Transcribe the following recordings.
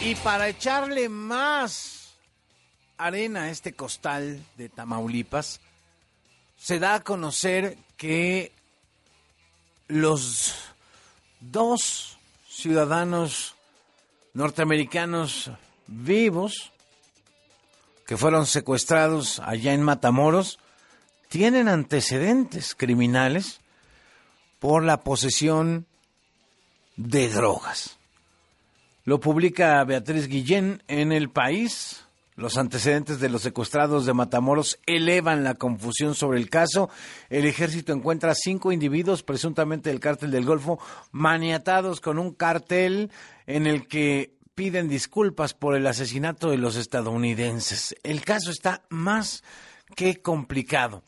Y para echarle más arena a este costal de Tamaulipas, se da a conocer que los dos ciudadanos norteamericanos vivos que fueron secuestrados allá en Matamoros tienen antecedentes criminales por la posesión de drogas. Lo publica Beatriz Guillén en El País. Los antecedentes de los secuestrados de Matamoros elevan la confusión sobre el caso. El ejército encuentra cinco individuos, presuntamente del cártel del Golfo, maniatados con un cartel en el que piden disculpas por el asesinato de los estadounidenses. El caso está más que complicado.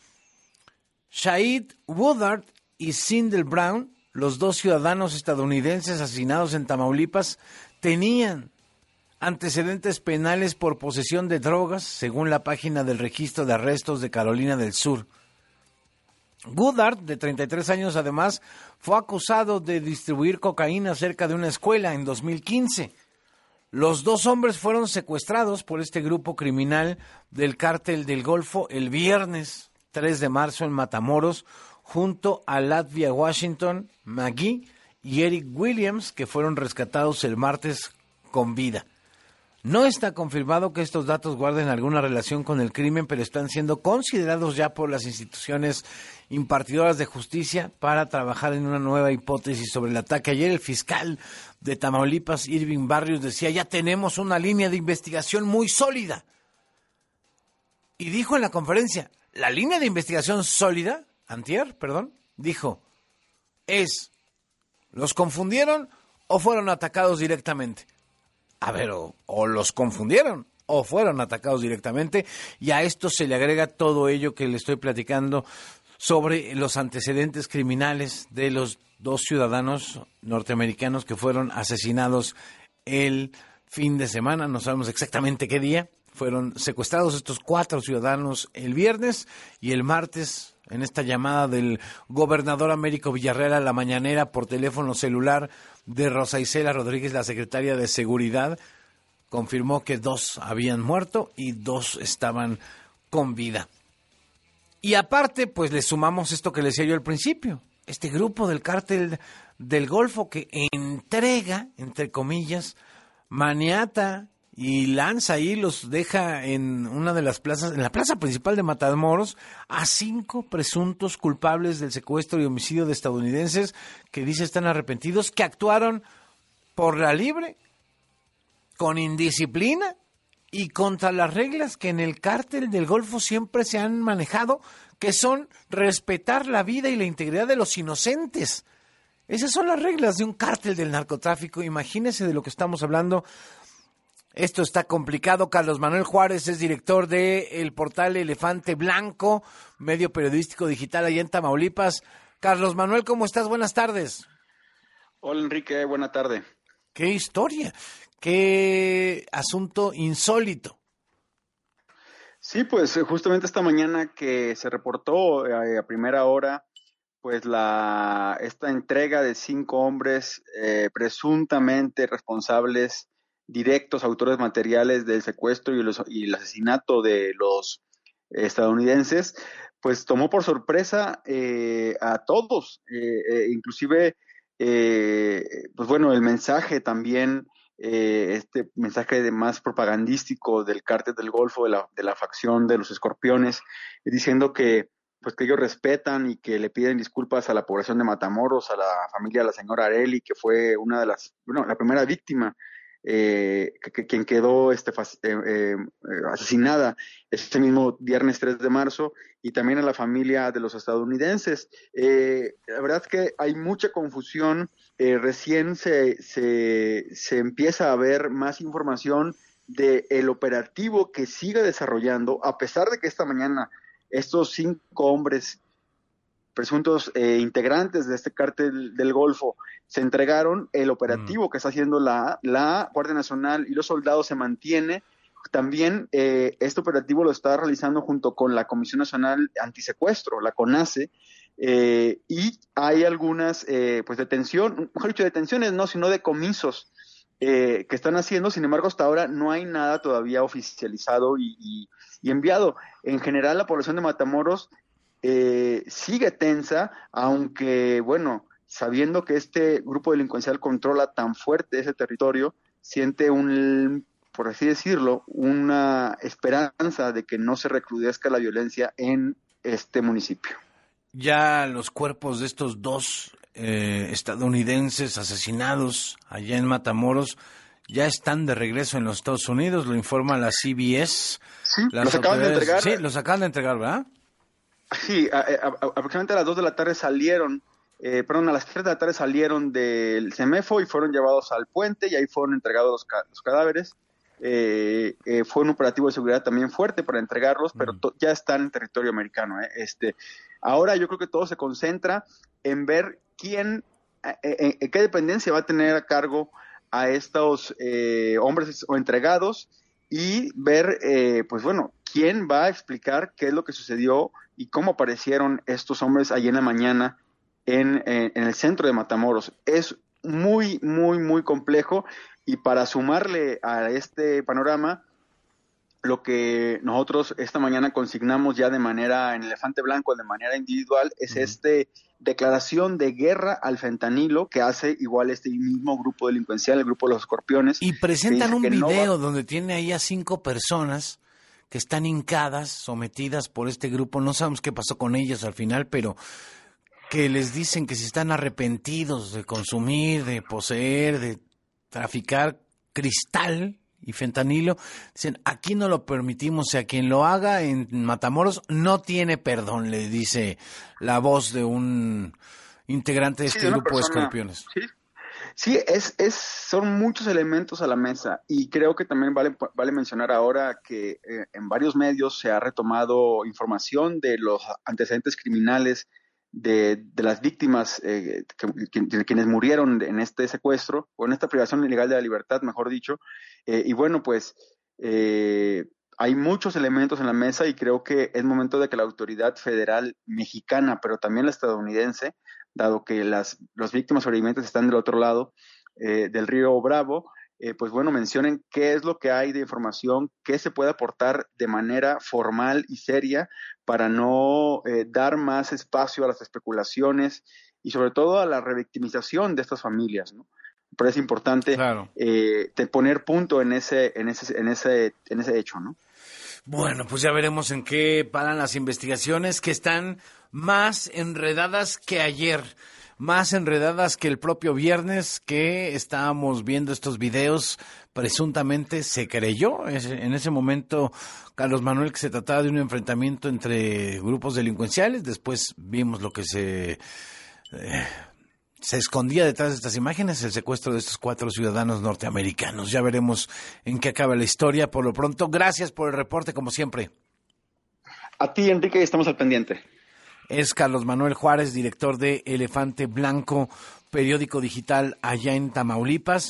Shahid Woodard y Sindel Brown, los dos ciudadanos estadounidenses asesinados en Tamaulipas, tenían antecedentes penales por posesión de drogas, según la página del registro de arrestos de Carolina del Sur. Goodard, de 33 años además, fue acusado de distribuir cocaína cerca de una escuela en 2015. Los dos hombres fueron secuestrados por este grupo criminal del cártel del Golfo el viernes 3 de marzo en Matamoros, junto a Latvia Washington, McGee y Eric Williams, que fueron rescatados el martes con vida. No está confirmado que estos datos guarden alguna relación con el crimen, pero están siendo considerados ya por las instituciones impartidoras de justicia para trabajar en una nueva hipótesis sobre el ataque. Ayer el fiscal de Tamaulipas, Irving Barrios, decía, ya tenemos una línea de investigación muy sólida. Y dijo en la conferencia, la línea de investigación sólida, antier, perdón, dijo, es, ¿los confundieron o fueron atacados directamente? A ver, o, los confundieron o fueron atacados directamente. Y a esto se le agrega todo ello que le estoy platicando sobre los antecedentes criminales de los dos ciudadanos norteamericanos que fueron asesinados el fin de semana, no sabemos exactamente qué día, fueron secuestrados estos cuatro ciudadanos el viernes y el martes en esta llamada del gobernador Américo Villarreal a la mañanera por teléfono celular de Rosa Isela Rodríguez, la secretaria de Seguridad, confirmó que dos habían muerto y dos estaban con vida. Y aparte, pues le sumamos esto que le decía yo al principio, este grupo del cártel del Golfo que entrega, entre comillas, maniata y lanza ahí, los deja en una de las plazas, en la plaza principal de Matamoros, a cinco presuntos culpables del secuestro y homicidio de estadounidenses que dice están arrepentidos, que actuaron por la libre, con indisciplina y contra las reglas que en el cártel del Golfo siempre se han manejado, que son respetar la vida y la integridad de los inocentes. Esas son las reglas de un cártel del narcotráfico. Imagínese de lo que estamos hablando esto está complicado. Carlos Manuel Juárez es director del el portal Elefante Blanco, medio periodístico digital allá en Tamaulipas. Carlos Manuel, ¿cómo estás? Buenas tardes. Hola Enrique, buena tarde. Qué historia, qué asunto insólito. Sí, pues eh, justamente esta mañana que se reportó eh, a primera hora, pues la esta entrega de cinco hombres eh, presuntamente responsables directos autores materiales del secuestro y, el asesinato de los estadounidenses, pues tomó por sorpresa eh, a todos, eh, eh, inclusive, pues bueno, el mensaje también, este mensaje de más propagandístico del cártel del Golfo, de la, de la facción de los escorpiones, diciendo que pues que ellos respetan y que le piden disculpas a la población de Matamoros, a la familia de la señora Areli, que fue una de las, bueno, la primera víctima eh, quien quedó este, eh, eh, asesinada este mismo viernes 3 de marzo, y también a la familia de los estadounidenses. la verdad es que hay mucha confusión, recién se, se, empieza a ver más información del el operativo que sigue desarrollando, a pesar de que esta mañana estos cinco hombres presuntos eh, integrantes de este cártel del Golfo se entregaron, el operativo mm. que está haciendo la, la Guardia Nacional y los soldados se mantiene. También eh, este operativo lo está realizando junto con la Comisión Nacional Antisecuestro, la CONACE, eh, y hay algunas pues detención, mejor dicho, detenciones no, sino decomisos eh, que están haciendo. Sin embargo, hasta ahora no hay nada todavía oficializado y, enviado. En general, la población de Matamoros eh, sigue tensa, aunque, bueno, sabiendo que este grupo delincuencial controla tan fuerte ese territorio, siente un, por así decirlo, una esperanza de que no se recrudezca la violencia en este municipio. Ya los cuerpos de estos dos eh, estadounidenses asesinados allá en Matamoros ya están de regreso en los Estados Unidos, lo informa la CBS. Sí, los acaban de entregar. Sí, los acaban de entregar, ¿verdad? Sí, aproximadamente a las 2 de la tarde salieron, eh, perdón, a las 3 de la tarde salieron del CEMEFO y fueron llevados al puente y ahí fueron entregados los, cadáveres. Eh, fue un operativo de seguridad también fuerte para entregarlos, pero ya están en territorio americano. Este, ahora yo creo que todo se concentra en ver quién, eh, eh, eh, qué dependencia va a tener a cargo a estos hombres o entregados y ver, pues bueno, quién va a explicar qué es lo que sucedió y cómo aparecieron estos hombres allí en la mañana en, en el centro de Matamoros. Es muy, muy, muy complejo y para sumarle a este panorama, lo que nosotros esta mañana consignamos ya de manera en elefante blanco, de manera individual, es este declaración de guerra al fentanilo que hace igual este mismo grupo delincuencial, el grupo de los escorpiones. Y presentan un video donde tiene ahí a cinco personas que están hincadas, sometidas por este grupo. No sabemos qué pasó con ellas al final, pero que les dicen que si están arrepentidos de consumir, de poseer, de traficar cristal, y fentanilo, dicen, aquí no lo permitimos, y a quien lo haga en Matamoros no tiene perdón, le dice la voz de un integrante de este grupo de escorpiones. Sí, sí es, es, son muchos elementos a la mesa y creo que también vale, vale mencionar ahora que eh, en varios medios se ha retomado información de los antecedentes criminales de, las víctimas eh, que, quienes murieron en este secuestro o en esta privación ilegal de la libertad, mejor dicho. Eh, y bueno, pues eh, hay muchos elementos en la mesa y creo que es momento de que la autoridad federal mexicana, pero también la estadounidense, dado que las, las víctimas sobrevivientes están del otro lado del río Bravo, eh, pues bueno, mencionen qué es lo que hay de información, qué se puede aportar de manera formal y seria para no eh, dar más espacio a las especulaciones y sobre todo a la revictimización de estas familias, ¿no? Pero es importante eh, poner punto en ese, en ese, en ese, en ese hecho, ¿no? Bueno, pues ya veremos en qué paran las investigaciones que están más enredadas que ayer más enredadas que el propio viernes que estábamos viendo estos videos. Presuntamente se creyó en ese momento, Carlos Manuel, que se trataba de un enfrentamiento entre grupos delincuenciales. Después vimos lo que se... Eh, se escondía detrás de estas imágenes el secuestro de estos cuatro ciudadanos norteamericanos. Ya veremos en qué acaba la historia. Por lo pronto, gracias por el reporte, como siempre. A ti, Enrique, estamos al pendiente es Carlos Manuel Juárez, director de Elefante Blanco, periódico digital allá en Tamaulipas.